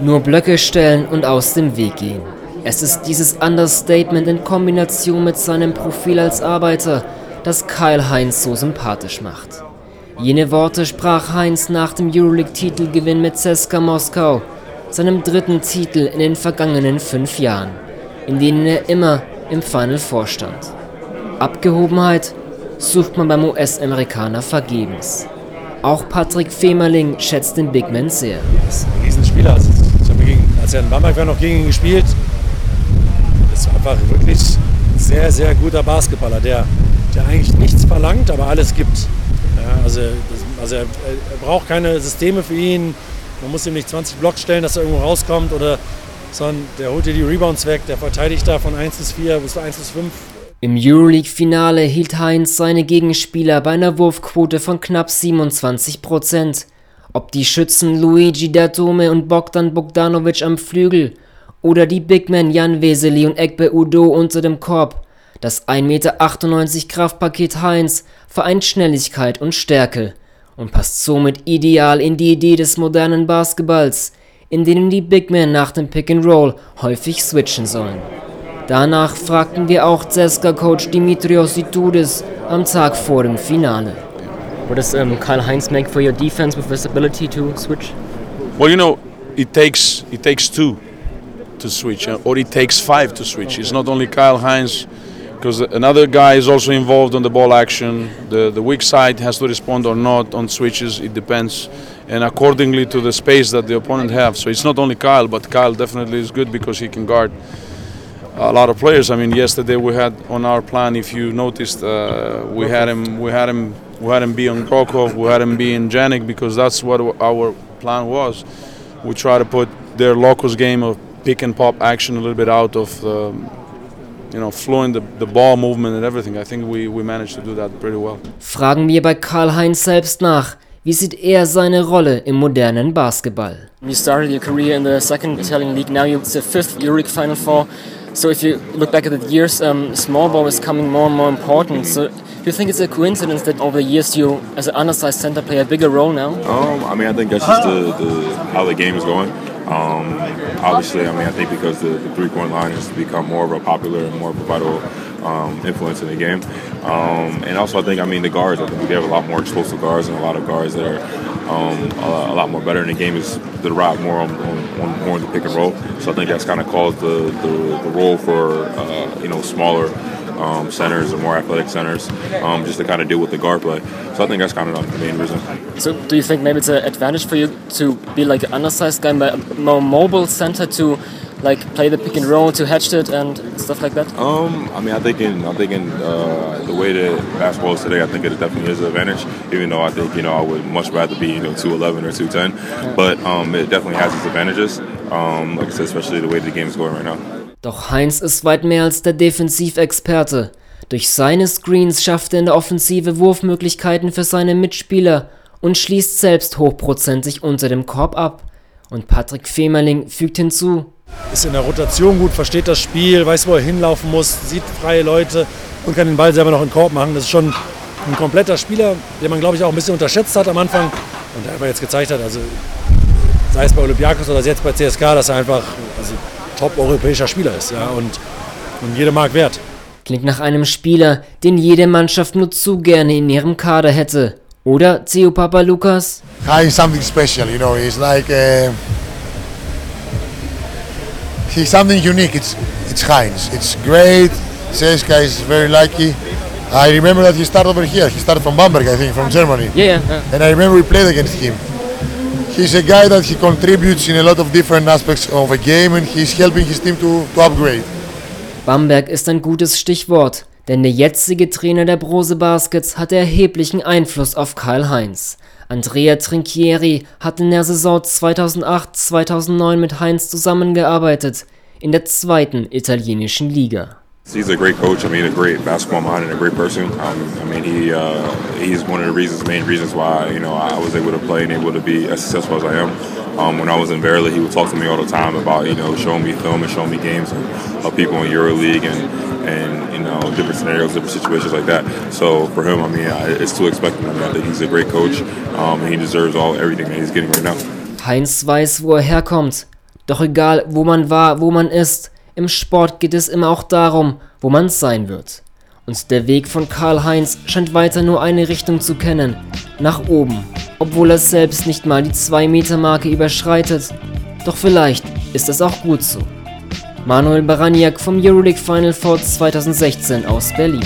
Nur Blöcke stellen und aus dem Weg gehen. Es ist dieses Understatement in Kombination mit seinem Profil als Arbeiter, das Kyle Heinz so sympathisch macht. Jene Worte sprach Heinz nach dem Euroleague-Titelgewinn mit CSKA Moskau, seinem dritten Titel in den vergangenen fünf Jahren, in denen er immer im Final vorstand. Abgehobenheit sucht man beim US-Amerikaner vergebens. Auch Patrick Femerling schätzt den Big Man sehr. Das ist ein Riesenspieler. Also, ich habe gegen, als er in Bamberg war, noch gegen ihn gespielt. Das ist einfach wirklich sehr, sehr guter Basketballer, der, der eigentlich nichts verlangt, aber alles gibt. Ja, also also er, er, braucht keine Systeme für ihn. Man muss ihm nicht 20 Blocks stellen, dass er irgendwo rauskommt, oder, sondern der holt dir die Rebounds weg, der verteidigt da von 1 bis 4 bis 1 bis 5 im Euroleague-Finale hielt Heinz seine Gegenspieler bei einer Wurfquote von knapp 27% Ob die Schützen Luigi Datome und Bogdan Bogdanovic am Flügel oder die Bigmen Jan Weseli und Ekbe Udo unter dem Korb, das 1,98 Meter Kraftpaket Heinz vereint Schnelligkeit und Stärke und passt somit ideal in die Idee des modernen Basketballs, in denen die Bigmen nach dem Pick and Roll häufig switchen sollen. Danach fragten wir auch CSKA-Coach Dimitrios Itoudis am Tag vor dem Finale. What does um, Kyle Heinz make for your defense with his ability to switch? Well, you know, it takes it takes two to switch, uh, or it takes five to switch. It's not only Kyle Heinz, because another guy is also involved on the ball action. The the weak side has to respond or not on switches. It depends, and accordingly to the space that the opponent have. So it's not only Kyle, but Kyle definitely is good because he can guard a lot of players. I mean, yesterday we had on our plan. If you noticed, uh, we had him. We had him. We had him be on Krokov. We had him be in Janik because that's what our plan was. We try to put their locals game of pick and pop action a little bit out of. Um, you know, flowing the, the ball movement and everything. I think we, we managed to do that pretty well. Fragen wir bei Karl-Heinz selbst nach. Wie sieht er seine Rolle im modernen Basketball? You started your career in the second Italian league. Now you're the fifth Euroleague Final Four. So if you look back at the years, um, small ball is becoming more and more important. So do you think it's a coincidence that over the years you, as an undersized center, play a bigger role now? Um, I mean, I think that's just the, the how the game is going. Um, obviously, I mean, I think because the, the three-point line has become more of a popular and more of a vital um, influence in the game. Um, and also, I think, I mean, the guards, I think we have a lot more explosive guards and a lot of guards that are um, a, a, lot more better in the game is the route more on, on, on, more in the pick and roll. So I think that's kind of caused the, the, the role for, uh, you know, smaller um, centers or more athletic centers um, just to kind of deal with the guard play. So I think that's kind of the main reason. So do you think maybe it's an advantage for you to be like an undersized guy, but more mobile center to like play the pick and roll to hedge it and stuff like that? Um, I mean, I think in I think in uh, the way that basketball is today, I think it definitely is an advantage. Even though I think you know I would much rather be you know two eleven or two ten, yeah. but um, it definitely has its advantages. Um, like I said, especially the way the game is going right now. Doch Heinz ist weit mehr als der Defensivexperte. Durch seine Screens schafft er in der Offensive Wurfmöglichkeiten für seine Mitspieler und schließt selbst hochprozentig unter dem Korb ab. Und Patrick Femerling fügt hinzu, ist in der Rotation gut, versteht das Spiel, weiß, wo er hinlaufen muss, sieht freie Leute und kann den Ball selber noch in den Korb machen. Das ist schon ein kompletter Spieler, den man, glaube ich, auch ein bisschen unterschätzt hat am Anfang und der einfach jetzt gezeigt hat, also sei es bei Olympiakos oder jetzt bei CSK, dass er einfach also, top-europäischer Spieler ist ja, und, und jede Mark wert. Klingt nach einem Spieler, den jede Mannschaft nur zu gerne in ihrem Kader hätte. Oder, Theo Papa Lukas? Kai is something special, you know, he's like... Uh he's something unique. It's it's Heinz. It's great. Seska is very lucky. I remember that he started over here. He started from Bamberg, I think, from Germany. Yeah, yeah. And I remember we played against him. He's a guy that he contributes in a lot of different aspects of a game and he's helping his team to, to upgrade. Bamberg ist ein gutes Stichwort, denn der jetzige Trainer der Brose Baskets hat erheblichen Einfluss auf Karl Heinz. Andrea Trinchieri hat in der Saison 2008/2009 mit Heinz zusammengearbeitet, in der zweiten italienischen Liga He's a great coach. I mean, a great basketball mind and a great person. Um, I mean, he uh, he's one of the reasons, main reasons why you know I was able to play and able to be as successful as I am. Um, when I was in Verily, he would talk to me all the time about you know showing me film and showing me games of, people in EuroLeague and and you know different scenarios, different situations like that. So for him, I mean, it's to expect him. I, I he's a great coach um, and he deserves all everything that he's getting right now. Heinz weiß, wo er herkommt. Doch egal, wo man war, wo man ist, im Sport geht es immer auch darum, wo man sein wird. Und der Weg von Karl-Heinz scheint weiter nur eine Richtung zu kennen, nach oben, obwohl er selbst nicht mal die 2-Meter-Marke überschreitet. Doch vielleicht ist es auch gut so. Manuel Baraniak vom Euroleague Final Four 2016 aus Berlin.